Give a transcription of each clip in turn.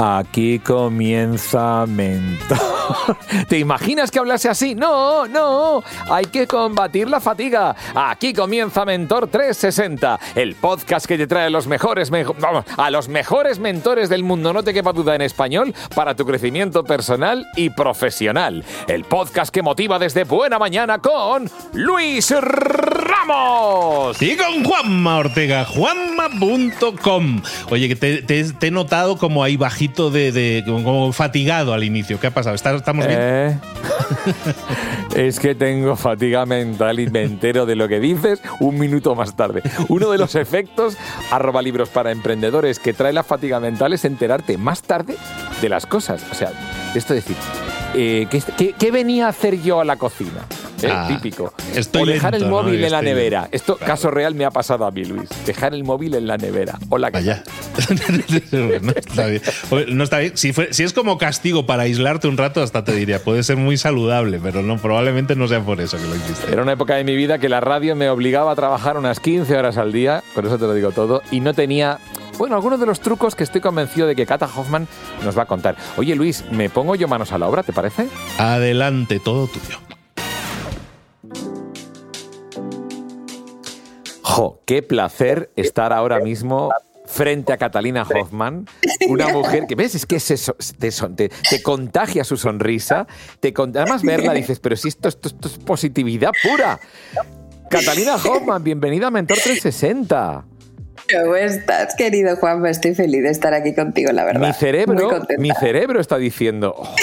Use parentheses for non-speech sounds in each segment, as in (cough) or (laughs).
Aquí comienza Mentor. (laughs) ¿Te imaginas que hablase así? No, no. Hay que combatir la fatiga. Aquí comienza Mentor 360, el podcast que te trae a los mejores, a los mejores mentores del mundo. No te quepa duda en español para tu crecimiento personal y profesional. El podcast que motiva desde buena mañana con Luis Ramos. Y con Juanma Ortega, juanma.com. Oye, que te, he notado como ahí bajito de, como fatigado al inicio. ¿Qué ha pasado? ¿Estamos bien? Eh, es que tengo fatiga mental y me entero de lo que dices un minuto más tarde. Uno de los efectos, arroba libros para emprendedores, que trae la fatiga mental es enterarte más tarde de las cosas. O sea, esto es decir, eh, ¿qué, venía a hacer yo a la cocina? ¿Eh? Ah, típico. o dejar el móvil en la nevera. Esto, caso real, me ha pasado a mí, Luis. Dejar el móvil en la nevera. Hola, ¿qué (laughs) no, está bien. no está bien. Si, si, es como castigo para aislarte un rato, hasta te diría, puede ser muy saludable, pero no, probablemente no sea por eso que lo hiciste. Era una época de mi vida que la radio me obligaba a trabajar unas 15 horas al día, por eso te lo digo todo, y no tenía bueno, algunos de los trucos que estoy convencido de que Kata Hoffman nos va a contar. Oye, Luis, ¿me pongo yo manos a la obra, te parece? Adelante, todo tuyo. Jo, qué placer estar ahora mismo frente a Catalina Hoffman, una mujer que, ¿ves? Es que te, contagia su sonrisa, te, además verla dices, pero si esto, esto, esto es positividad pura. Catalina Hoffman, bienvenida a Mentor 360. ¿Cómo estás, querido Juan? Estoy feliz de estar aquí contigo, la verdad. Mi cerebro, mi cerebro está diciendo, oh,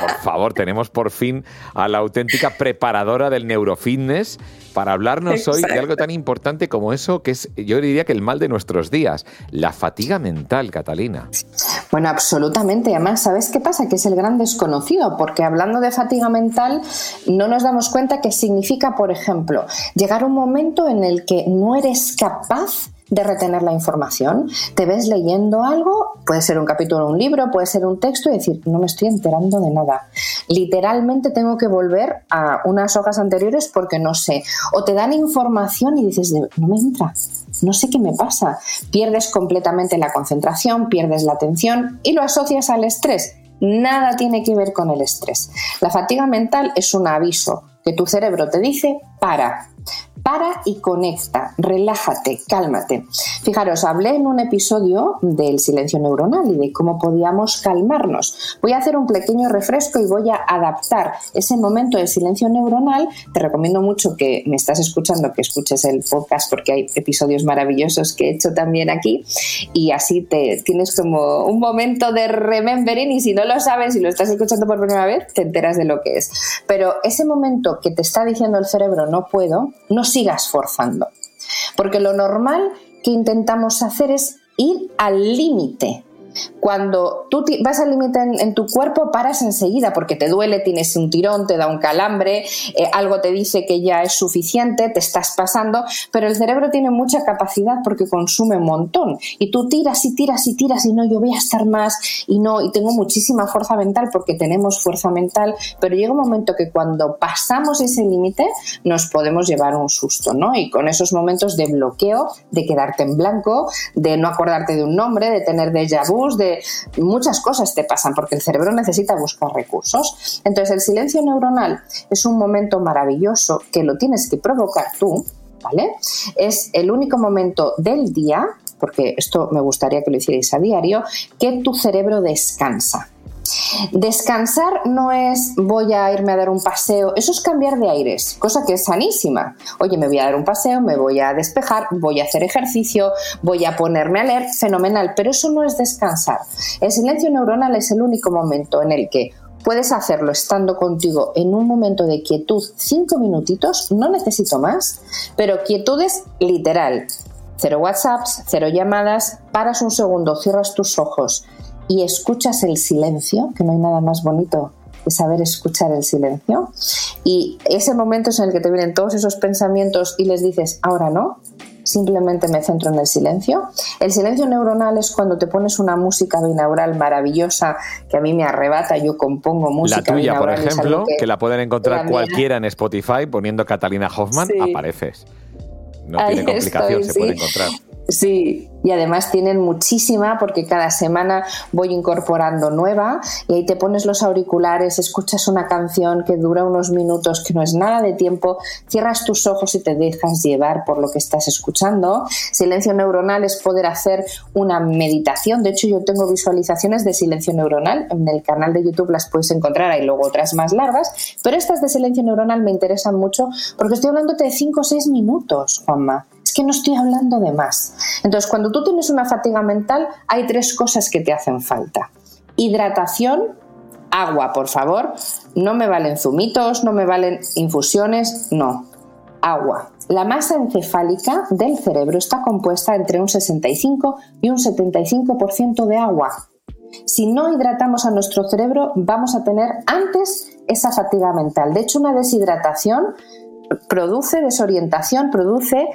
por favor, tenemos por fin a la auténtica preparadora del neurofitness para hablarnos hoy de algo tan importante como eso, que es, yo diría que el mal de nuestros días, la fatiga mental, Catalina. Bueno, absolutamente. Además, ¿sabes qué pasa? Que es el gran desconocido, porque hablando de fatiga mental, no nos damos cuenta que significa, por ejemplo, llegar a un momento en el que no eres capaz de retener la información. Te ves leyendo algo, puede ser un capítulo, un libro, puede ser un texto y decir, no me estoy enterando de nada. Literalmente tengo que volver a unas hojas anteriores porque no sé. O te dan información y dices, no me entra, no sé qué me pasa. Pierdes completamente la concentración, pierdes la atención y lo asocias al estrés. Nada tiene que ver con el estrés. La fatiga mental es un aviso que tu cerebro te dice, para, para y conecta, relájate, cálmate. Fijaros, hablé en un episodio del silencio neuronal y de cómo podíamos calmarnos. Voy a hacer un pequeño refresco y voy a adaptar ese momento de silencio neuronal. Te recomiendo mucho que me estás escuchando, que escuches el podcast porque hay episodios maravillosos que he hecho también aquí y así te tienes como un momento de remembering y si no lo sabes y lo estás escuchando por primera vez, te enteras de lo que es. Pero ese momento que te está diciendo el cerebro no puedo, no sigas forzando. Porque lo normal que intentamos hacer es ir al límite cuando tú vas al límite en, tu cuerpo, paras enseguida porque te duele, tienes un tirón, te da un calambre, eh, algo te dice que ya es suficiente, te estás pasando, pero el cerebro tiene mucha capacidad porque consume un montón. Y tú tiras y tiras y tiras y no, yo voy a estar más y no, y tengo muchísima fuerza mental porque tenemos fuerza mental, pero llega un momento que cuando pasamos ese límite nos podemos llevar un susto, ¿no? Y con esos momentos de bloqueo, de quedarte en blanco, de no acordarte de un nombre, de tener déjà vu, de muchas cosas te pasan porque el cerebro necesita buscar recursos. Entonces el silencio neuronal es un momento maravilloso que lo tienes que provocar tú, ¿vale? Es el único momento del día, porque esto me gustaría que lo hicierais a diario, que tu cerebro descansa. Descansar no es voy a irme a dar un paseo, eso es cambiar de aires, cosa que es sanísima. Oye, me voy a dar un paseo, me voy a despejar, voy a hacer ejercicio, voy a ponerme a leer, fenomenal, pero eso no es descansar. El silencio neuronal es el único momento en el que puedes hacerlo estando contigo en un momento de quietud, cinco minutitos, no necesito más, pero quietud es literal. Cero WhatsApps, cero llamadas, paras un segundo, cierras tus ojos, y escuchas el silencio, que no hay nada más bonito que saber escuchar el silencio. Y ese momento es en el que te vienen todos esos pensamientos y les dices, ahora no, simplemente me centro en el silencio. El silencio neuronal es cuando te pones una música binaural maravillosa que a mí me arrebata, yo compongo música. La tuya, por ejemplo, que, la pueden encontrar cualquiera en Spotify poniendo Catalina Hoffman, apareces. No tiene complicación, se puede encontrar. Sí, y además tienen muchísima porque cada semana voy incorporando nueva y ahí te pones los auriculares, escuchas una canción que dura unos minutos, que no es nada de tiempo, cierras tus ojos y te dejas llevar por lo que estás escuchando. Silencio neuronal es poder hacer una meditación, de hecho yo tengo visualizaciones de silencio neuronal, en el canal de YouTube las puedes encontrar, hay luego otras más largas, pero estas de silencio neuronal me interesan mucho porque estoy hablándote de 5 o 6 minutos, Juanma es que no estoy hablando de más. Entonces, cuando tú tienes una fatiga mental, hay tres cosas que te hacen falta. Hidratación, agua, por favor. No me valen zumitos, no me valen infusiones, no. Agua. La masa encefálica del cerebro está compuesta entre un 65 y un 75% de agua. Si no hidratamos a nuestro cerebro, vamos a tener antes esa fatiga mental. De hecho, una deshidratación produce desorientación, produce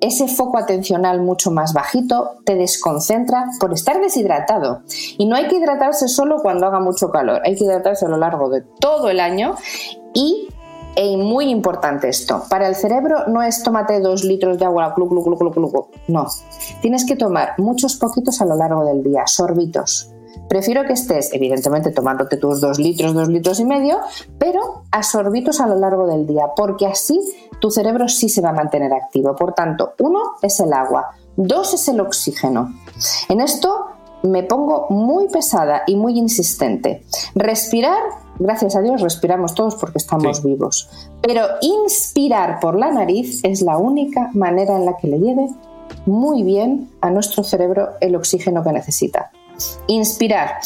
ese foco atencional mucho más bajito te desconcentra por estar deshidratado. Y no hay que hidratarse solo cuando haga mucho calor, hay que hidratarse a lo largo de todo el año y y muy importante esto, para el cerebro no es tómate dos litros de agua, glu, glu, glu, no. Tienes que tomar muchos poquitos a lo largo del día, sorbitos. Prefiero que estés, evidentemente, tomándote tus dos litros, dos litros y medio, pero a sorbitos a lo largo del día, porque así tu cerebro sí se va a mantener activo. Por tanto, uno es el agua, dos es el oxígeno. En esto me pongo muy pesada y muy insistente. Respirar, gracias a Dios, respiramos todos porque estamos vivos. Pero inspirar por la nariz es la única manera en la que le lleve muy bien a nuestro cerebro el oxígeno que necesita. Inspirar.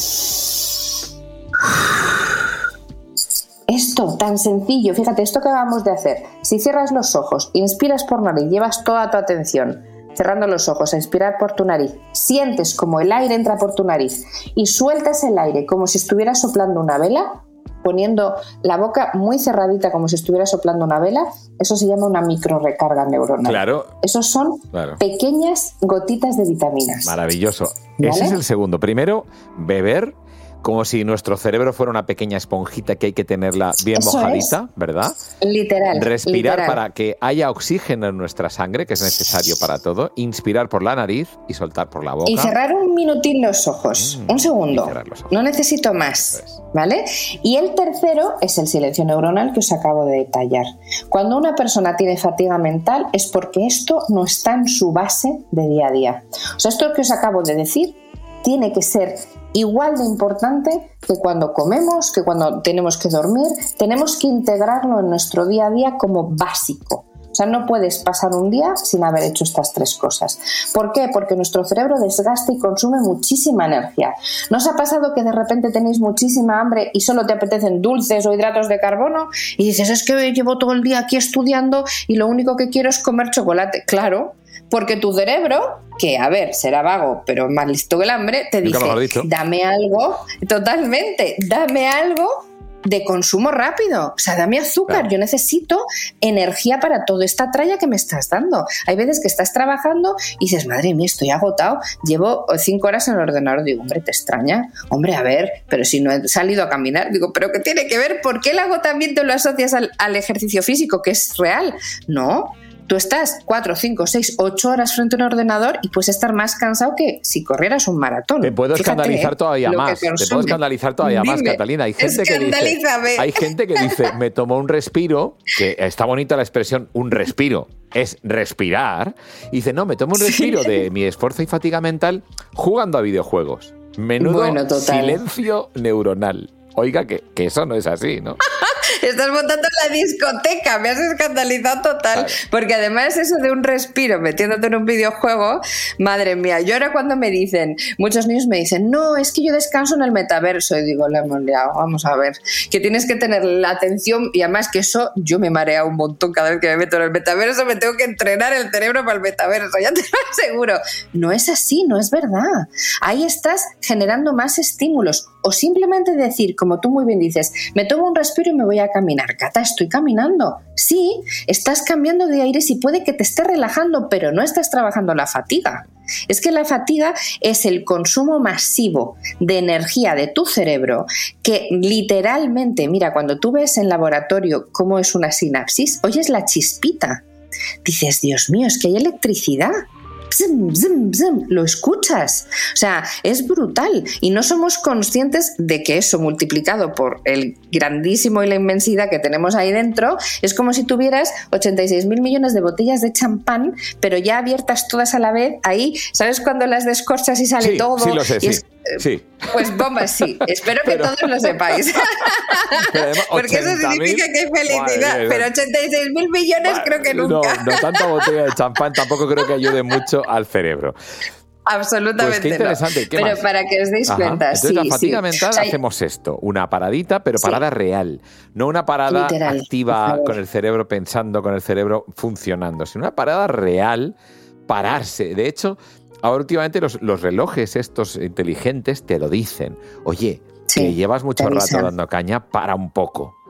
Esto tan sencillo, fíjate, esto que acabamos de hacer. Si cierras los ojos, inspiras por nariz, llevas toda tu atención cerrando los ojos a inspirar por tu nariz, sientes como el aire entra por tu nariz y sueltas el aire como si estuvieras soplando una vela, poniendo la boca muy cerradita como si estuvieras soplando una vela, eso se llama una micro recarga neuronal. Claro. Esos son pequeñas gotitas de vitaminas. Maravilloso. Ese es el segundo. Primero, beber como si nuestro cerebro fuera una pequeña esponjita que hay que tenerla bien mojadita, ¿verdad? Literal. Respirar para que haya oxígeno en nuestra sangre, que es necesario para todo. Inspirar por la nariz y soltar por la boca. Y cerrar un minutín los ojos. Mm, un segundo. No necesito más. ¿Vale? Y el tercero es el silencio neuronal que os acabo de detallar. Cuando una persona tiene fatiga mental es porque esto no está en su base de día a día. O sea, esto que os acabo de decir tiene que ser igual de importante que cuando comemos, que cuando tenemos que dormir, tenemos que integrarlo en nuestro día a día como básico. O sea, no puedes pasar un día sin haber hecho estas tres cosas. ¿Por qué? Porque nuestro cerebro desgasta y consume muchísima energía. ¿No os ha pasado que de repente tenéis muchísima hambre y solo te apetecen dulces o hidratos de carbono? Y dices, es que llevo todo el día aquí estudiando y lo único que quiero es comer chocolate. Claro, porque tu cerebro, que a ver, será vago, pero más listo que el hambre, te dice, dame algo, totalmente, dame algo de consumo rápido. O sea, dame azúcar, yo necesito energía para toda esta tralla que me estás dando. Hay veces que estás trabajando y dices, madre mía, estoy agotado, llevo cinco horas en el ordenador. Digo, hombre, te extraña. Hombre, a ver, pero si no he salido a caminar, digo, pero ¿qué tiene que ver? ¿Por qué el agotamiento lo asocias al, al ejercicio físico, que es real? No, Tú estás 4, 5, 6, 8 horas frente a un ordenador y puedes estar más cansado que si corrieras un maratón. Te puedo escandalizar todavía más. Te puedo escandalizar todavía más, Catalina. Hay gente, que dice, hay gente que dice, me tomo un respiro, que está bonita la expresión un respiro, es respirar. Y dice, no, me tomo un respiro de mi esfuerzo y fatiga mental jugando a videojuegos. Menudo silencio neuronal. Oiga, que, que eso no es así, ¿no? (laughs) Estás montando la discoteca, me has escandalizado total. Porque además eso de un respiro metiéndote en un videojuego, madre mía, yo ahora cuando me dicen, muchos niños me dicen, no, es que yo descanso en el metaverso y digo, le hemos liado, vamos a ver, que tienes que tener la atención y además que eso yo me marea un montón cada vez que me meto en el metaverso, me tengo que entrenar el cerebro para el metaverso, (laughs) ya te lo aseguro. No es así, no es verdad. Ahí estás generando más estímulos o simplemente decir, como tú muy bien dices, me tomo un respiro y me voy a caminar. Cata, estoy caminando. Sí, estás cambiando de aire y puede que te esté relajando, pero no estás trabajando la fatiga. Es que la fatiga es el consumo masivo de energía de tu cerebro que literalmente, mira, cuando tú ves en laboratorio cómo es una sinapsis, oyes la chispita. Dices, Dios mío, es que hay electricidad lo escuchas. O sea, es brutal y no somos conscientes de que eso multiplicado por el grandísimo y la inmensidad que tenemos ahí dentro es como si tuvieras 86 mil millones de botellas de champán, pero ya abiertas todas a la vez ahí. ¿Sabes cuando las descorchas y sale todo? Sí, lo sé, sí. Pues bombas, sí. Espero que (laughs) todos lo sepáis. (laughs) (laughs) Porque eso significa que hay felicidad. pero 86 mil millones creo que nunca. No, no tanta botella de champán tampoco creo que ayude mucho al cerebro. Absolutamente. Pues qué interesante. pero para que os deis cuenta. Entonces, la fatiga mental hacemos esto: una paradita, pero parada real. No una parada activa con el cerebro pensando, con el cerebro funcionando, sino una parada real, pararse. De hecho, ahora últimamente los, relojes estos inteligentes te lo dicen. Oye, que llevas mucho rato dando caña, para un poco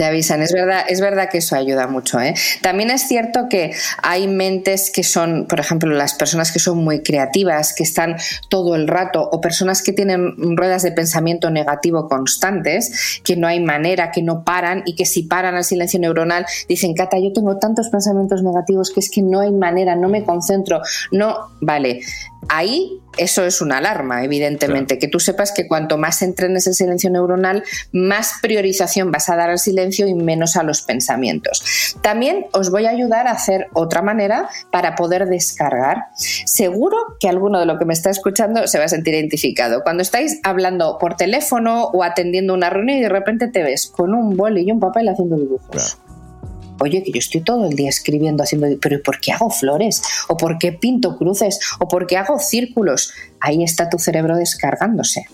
te avisan. Es verdad, es verdad que eso ayuda mucho. ¿eh? También es cierto que hay mentes que son, por ejemplo, las personas que son muy creativas, que están todo el rato, o personas que tienen ruedas de pensamiento negativo constantes, que no hay manera, que no paran y que si paran al silencio neuronal dicen, Cata, yo tengo tantos pensamientos negativos que es que no hay manera, no me concentro, no, vale. Ahí eso es una alarma, evidentemente, que tú sepas que cuanto más entrenes el silencio neuronal, más priorización vas a dar al silencio y menos a los pensamientos. También os voy a ayudar a hacer otra manera para poder descargar. Seguro que alguno de lo que me está escuchando se va a sentir identificado. Cuando estáis hablando por teléfono o atendiendo una reunión y de repente te ves con un boli y un papel haciendo dibujos oye, que yo estoy todo el día escribiendo, haciendo, pero ¿por qué hago flores? ¿O por qué pinto cruces? ¿O por qué hago círculos? Ahí está tu cerebro descargándose.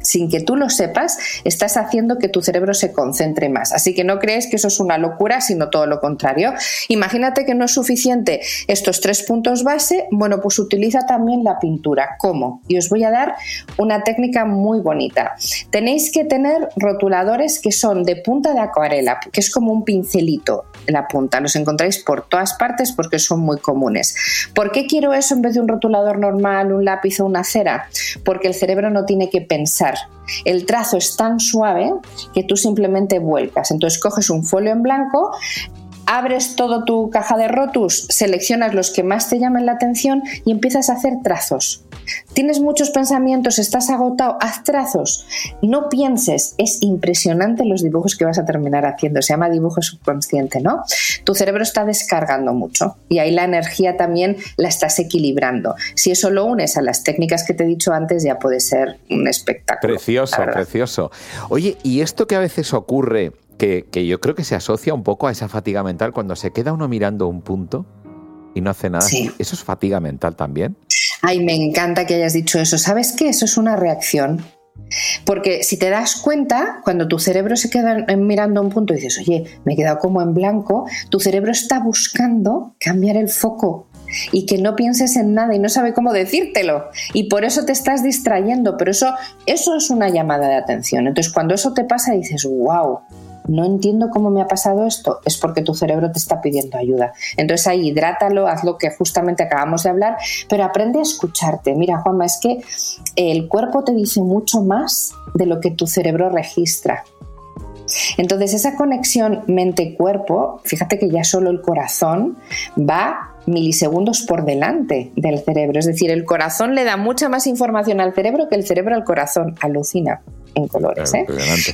Sin que tú lo sepas, estás haciendo que tu cerebro se concentre más. Así que no crees que eso es una locura, sino todo lo contrario. Imagínate que no es suficiente estos tres puntos base, bueno, pues utiliza también la pintura. ¿Cómo? Y os voy a dar una técnica muy bonita. Tenéis que tener rotuladores que son de punta de acuarela, que es como un pincelito en la punta. Los encontráis por todas partes porque son muy comunes. ¿Por qué quiero eso en vez de un rotulador normal, un lápiz o una cera? Porque el cerebro no tiene que pensar. El trazo es tan suave que tú simplemente vuelcas. Entonces coges un folio en blanco, abres todo tu caja de rotus, seleccionas los que más te llamen la atención y empiezas a hacer trazos. Tienes muchos pensamientos, estás agotado, haz trazos. No pienses, es impresionante los dibujos que vas a terminar haciendo. Se llama dibujo subconsciente, ¿no? Tu cerebro está descargando mucho y ahí la energía también la estás equilibrando. Si eso lo unes a las técnicas que te he dicho antes, ya puede ser un espectáculo. Precioso, precioso. Oye, ¿y esto que a veces ocurre? que, yo creo que se asocia un poco a esa fatiga mental cuando se queda uno mirando un punto y no hace nada. ¿Eso es fatiga mental también? Ay, me encanta que hayas dicho eso. ¿Sabes qué? Eso es una reacción. Porque si te das cuenta, cuando tu cerebro se queda mirando un punto y dices, oye, me he quedado como en blanco, tu cerebro está buscando cambiar el foco y que no pienses en nada y no sabe cómo decírtelo. Y por eso te estás distrayendo, pero eso, eso es una llamada de atención. Entonces, cuando eso te pasa, dices, wow, no entiendo cómo me ha pasado esto, es porque tu cerebro te está pidiendo ayuda. Entonces ahí hidrátalo, haz lo que justamente acabamos de hablar, pero aprende a escucharte. Mira, Juanma, es que el cuerpo te dice mucho más de lo que tu cerebro registra. Entonces esa conexión mente-cuerpo, fíjate que ya solo el corazón va milisegundos por delante del cerebro. Es decir, el corazón le da mucha más información al cerebro que el cerebro al corazón. Alucina en colores. ¿eh?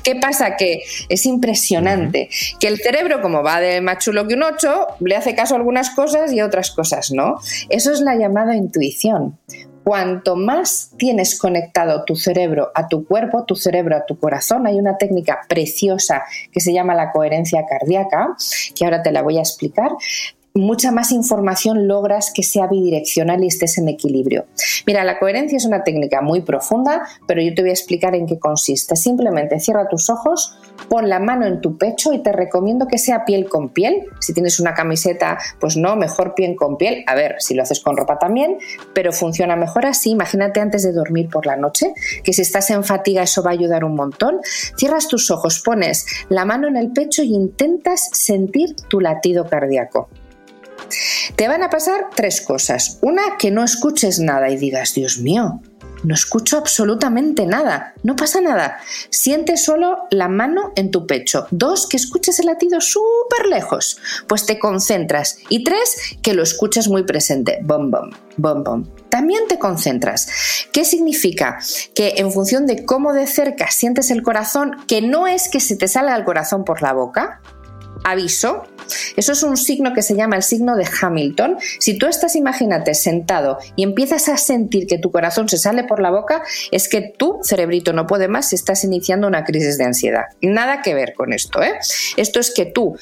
¿Qué pasa? Que es impresionante que el cerebro, como va de más chulo que un 8, le hace caso a algunas cosas y a otras cosas no. Eso es la llamada intuición. Cuanto más tienes conectado tu cerebro a tu cuerpo, tu cerebro a tu corazón, hay una técnica preciosa que se llama la coherencia cardíaca, que ahora te la voy a explicar, mucha más información logras que sea bidireccional y estés en equilibrio. Mira, la coherencia es una técnica muy profunda, pero yo te voy a explicar en qué consiste. Simplemente cierra tus ojos, pon la mano en tu pecho y te recomiendo que sea piel con piel. Si tienes una camiseta, pues no, mejor piel con piel. A ver, si lo haces con ropa también, pero funciona mejor así. Imagínate antes de dormir por la noche, que si estás en fatiga eso va a ayudar un montón. Cierras tus ojos, pones la mano en el pecho y intentas sentir tu latido cardíaco. Te van a pasar tres cosas. Una, que no escuches nada y digas, Dios mío, no escucho absolutamente nada, no pasa nada. Siente solo la mano en tu pecho. Dos, que escuches el latido súper lejos, pues te concentras. Y tres, que lo escuches muy presente. Bom, bom, bom, bom. También te concentras. ¿Qué significa? Que en función de cómo de cerca sientes el corazón, que no es que se te salga el corazón por la boca, aviso. Eso es un signo que se llama el signo de Hamilton. Si tú estás, imagínate, sentado y empiezas a sentir que tu corazón se sale por la boca, es que tu cerebrito no puede más si estás iniciando una crisis de ansiedad. Nada que ver con esto, ¿eh? Esto es que tú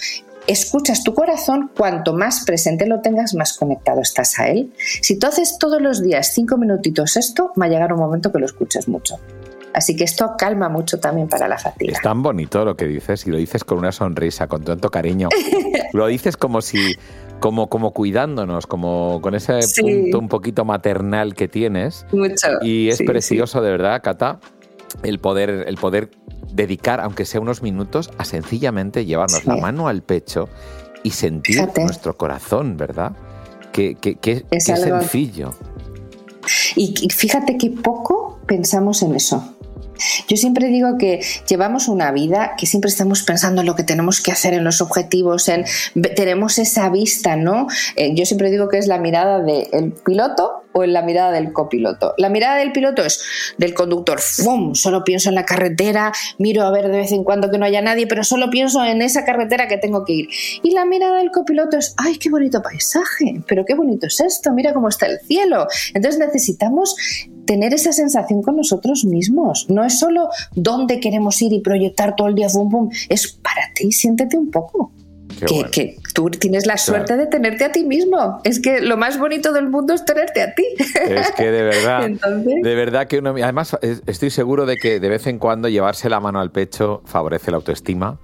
escuchas tu corazón, cuanto más presente lo tengas, más conectado estás a él. Si tú haces todos los días cinco minutitos esto, va a llegar un momento que lo escuches mucho. Así que esto calma mucho también para la fatiga. Es tan bonito lo que dices y lo dices con una sonrisa, con tanto cariño. (laughs) lo dices como si, como, como cuidándonos, como con ese punto un poquito maternal que tienes. Mucho. Y es precioso, de verdad, Cata, el poder, el poder dedicar, aunque sea unos minutos, a sencillamente llevarnos la mano al pecho y sentir nuestro corazón, ¿verdad? Que, es, sencillo. y fíjate que poco pensamos en eso. Yo siempre digo que llevamos una vida que siempre estamos pensando en lo que tenemos que hacer, en los objetivos, en tenemos esa vista, ¿no? Eh, yo siempre digo que es la mirada del piloto o en la mirada del copiloto. La mirada del piloto es del conductor, ¡fum! Solo pienso en la carretera, miro a ver de vez en cuando que no haya nadie, pero solo pienso en esa carretera que tengo que ir. Y la mirada del copiloto es, ¡ay, qué bonito paisaje! Pero qué bonito es esto, mira cómo está el cielo. Entonces necesitamos tener esa sensación con nosotros mismos. No es solo dónde queremos ir y proyectar todo el día, boom, boom. Es para ti, siéntete un poco. Que, tú tienes la suerte de tenerte a ti mismo. Es que lo más bonito del mundo es tenerte a ti. Es que de verdad, (laughs) de verdad que uno, además estoy seguro de que de vez en cuando llevarse la mano al pecho favorece la autoestima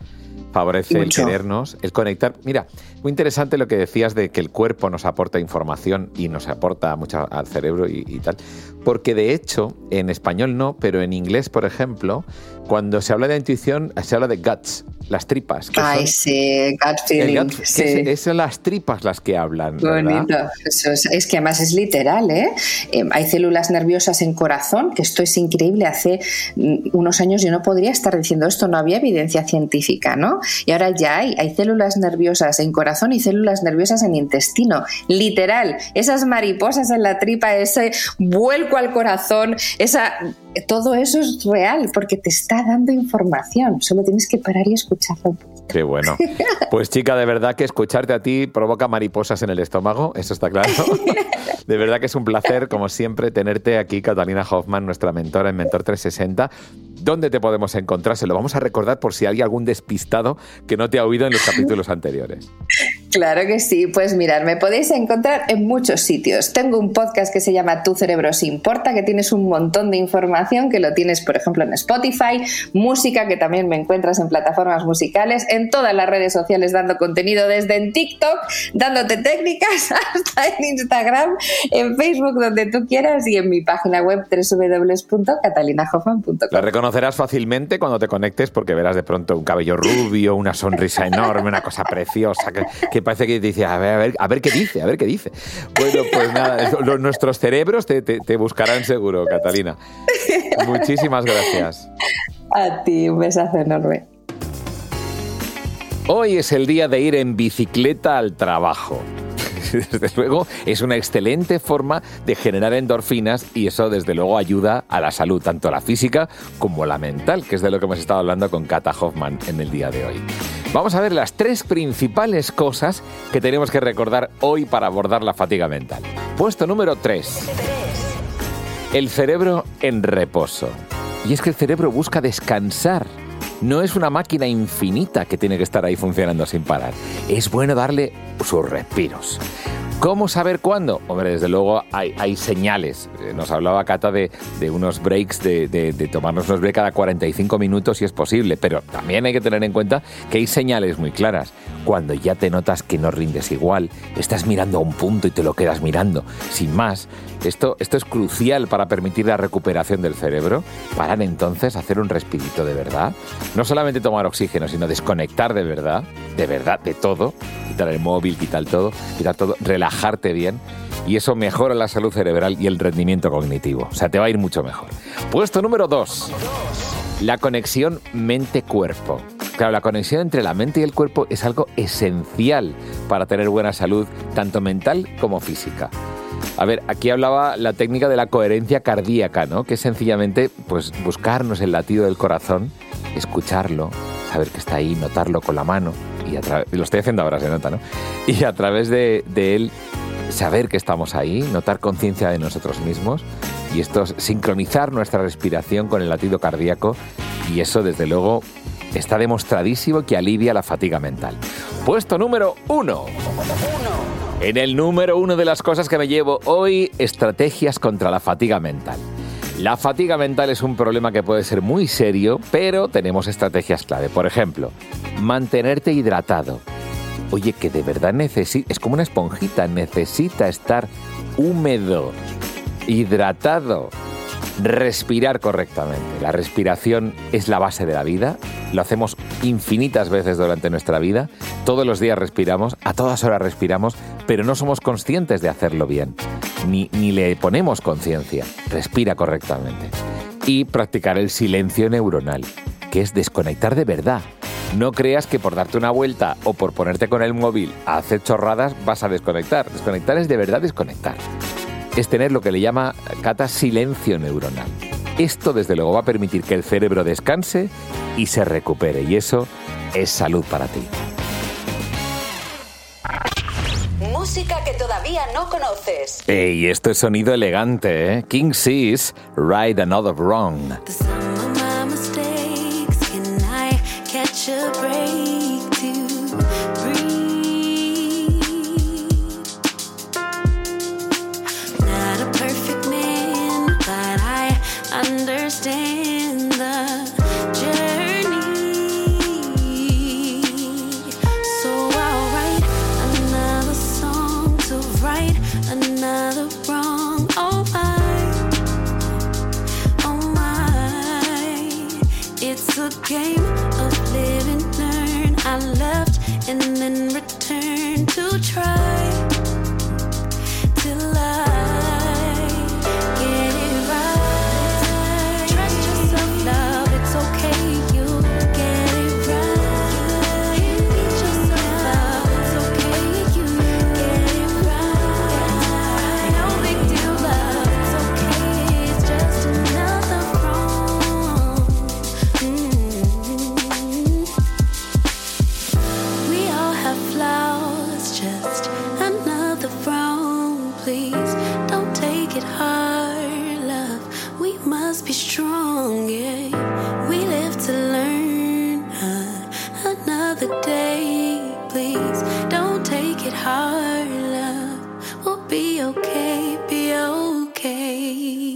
favorece el querernos, el conectar. Mira, muy interesante lo que decías de que el cuerpo nos aporta información y nos aporta mucho al cerebro y, y tal. Porque de hecho, en español no, pero en inglés, por ejemplo, cuando se habla de intuición, se habla de guts, las tripas. Ay, sí, gut feeling. sí. son las tripas las que hablan. Bonito. es, que además es literal, ¿eh? ¿eh? Hay células nerviosas en corazón, que esto es increíble. Hace mm, unos años yo no podría estar diciendo esto, no había evidencia científica, ¿no? Y ahora ya hay, hay células nerviosas en corazón y células nerviosas en intestino. Literal, esas mariposas en la tripa, ese vuelco al corazón, esa todo eso es real porque te está dando información. Solo tienes que parar y escucharlo Qué bueno. Pues chica, de verdad que escucharte a ti provoca mariposas en el estómago, eso está claro. (laughs) De verdad que es un placer, como siempre, tenerte aquí, Catalina Hoffman, nuestra mentora en Mentor 360. ¿Dónde te podemos encontrar? Se lo vamos a recordar por si hay algún despistado que no te ha oído en los capítulos anteriores. (laughs) Claro que sí, pues mirar, me podéis encontrar en muchos sitios. Tengo un podcast que se llama Tu cerebro se importa, que tienes un montón de información, que lo tienes, por ejemplo, en Spotify, música, que también me encuentras en plataformas musicales, en todas las redes sociales dando contenido, desde en TikTok, dándote técnicas, (laughs) hasta en Instagram, en Facebook, donde tú quieras, y en mi página web www.catalinahoffman.com. La reconocerás fácilmente cuando te conectes porque verás de pronto un cabello rubio, una sonrisa enorme, una cosa preciosa que, parece que dice, a ver, a ver, a ver qué dice, a ver qué dice. Bueno, pues nada, nuestros cerebros te, te buscarán seguro, Catalina. Muchísimas gracias. A ti, un besazo enorme. Hoy es el día de ir en bicicleta al trabajo. (laughs) Desde luego es una excelente forma de generar endorfinas y eso desde luego ayuda a la salud, tanto la física como la mental, que es de lo que hemos estado hablando con Kata Hoffman en el día de hoy. Vamos a ver las tres principales cosas que tenemos que recordar hoy para abordar la fatiga mental. Puesto número 3. El cerebro en reposo. Y es que el cerebro busca descansar no es una máquina infinita que tiene que estar ahí funcionando sin parar. Es bueno darle sus respiros. ¿Cómo saber cuándo? Hombre, desde luego hay, señales. Eh, nos hablaba Cata de, unos breaks, de, tomarnos unos breaks cada 45 minutos si es posible, pero también hay que tener en cuenta que hay señales muy claras. Cuando ya te notas que no rindes igual, estás mirando a un punto y te lo quedas mirando, sin más. Esto, esto es crucial para permitir la recuperación del cerebro. Parar entonces, hacer un respirito de verdad. No solamente tomar oxígeno, sino desconectar de verdad, de verdad, de todo. Quitar el móvil, quitar todo, quitar todo, relajarte bien y eso mejora la salud cerebral y el rendimiento cognitivo. O sea, te va a ir mucho mejor. Puesto número 2. La conexión mente-cuerpo. Claro, la conexión entre la mente y el cuerpo es algo esencial para tener buena salud, tanto mental como física. A ver, aquí hablaba la técnica de la coherencia cardíaca, ¿no? Que es sencillamente pues, buscarnos el latido del corazón, escucharlo, saber que está ahí, notarlo con la mano y, lo estoy haciendo ahora, se nota, ¿no? (laughs) Y a través de, él saber que estamos ahí, notar conciencia de nosotros mismos y esto es sincronizar nuestra respiración con el latido cardíaco y eso desde luego está demostradísimo que alivia la fatiga mental. Puesto número uno. En el número uno de las cosas que me llevo hoy, estrategias contra la fatiga mental. La fatiga mental es un problema que puede ser muy serio, pero tenemos estrategias clave. Por ejemplo, mantenerte hidratado. Oye, que de verdad necesita, es como una esponjita, necesita estar húmedo, hidratado. Respirar correctamente. La respiración es la base de la vida. Lo hacemos infinitas veces durante nuestra vida. Todos los días respiramos, a todas horas respiramos, pero no somos conscientes de hacerlo bien. Ni, ni le ponemos conciencia. Respira correctamente. Y practicar el silencio neuronal, que es desconectar de verdad. No creas que por darte una vuelta o por ponerte con el móvil a hacer chorradas vas a desconectar. Desconectar es de verdad desconectar es tener lo que le llama Cata silencio neuronal. Esto desde luego va a permitir que el cerebro descanse y se recupere y eso es salud para ti. Música que todavía no conoces. Y esto es sonido elegante, ¿eh? King Seas, Ride Another Wrong. A game of live and learn. I left and then returned to try our love will be okay, be okay.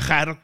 viajar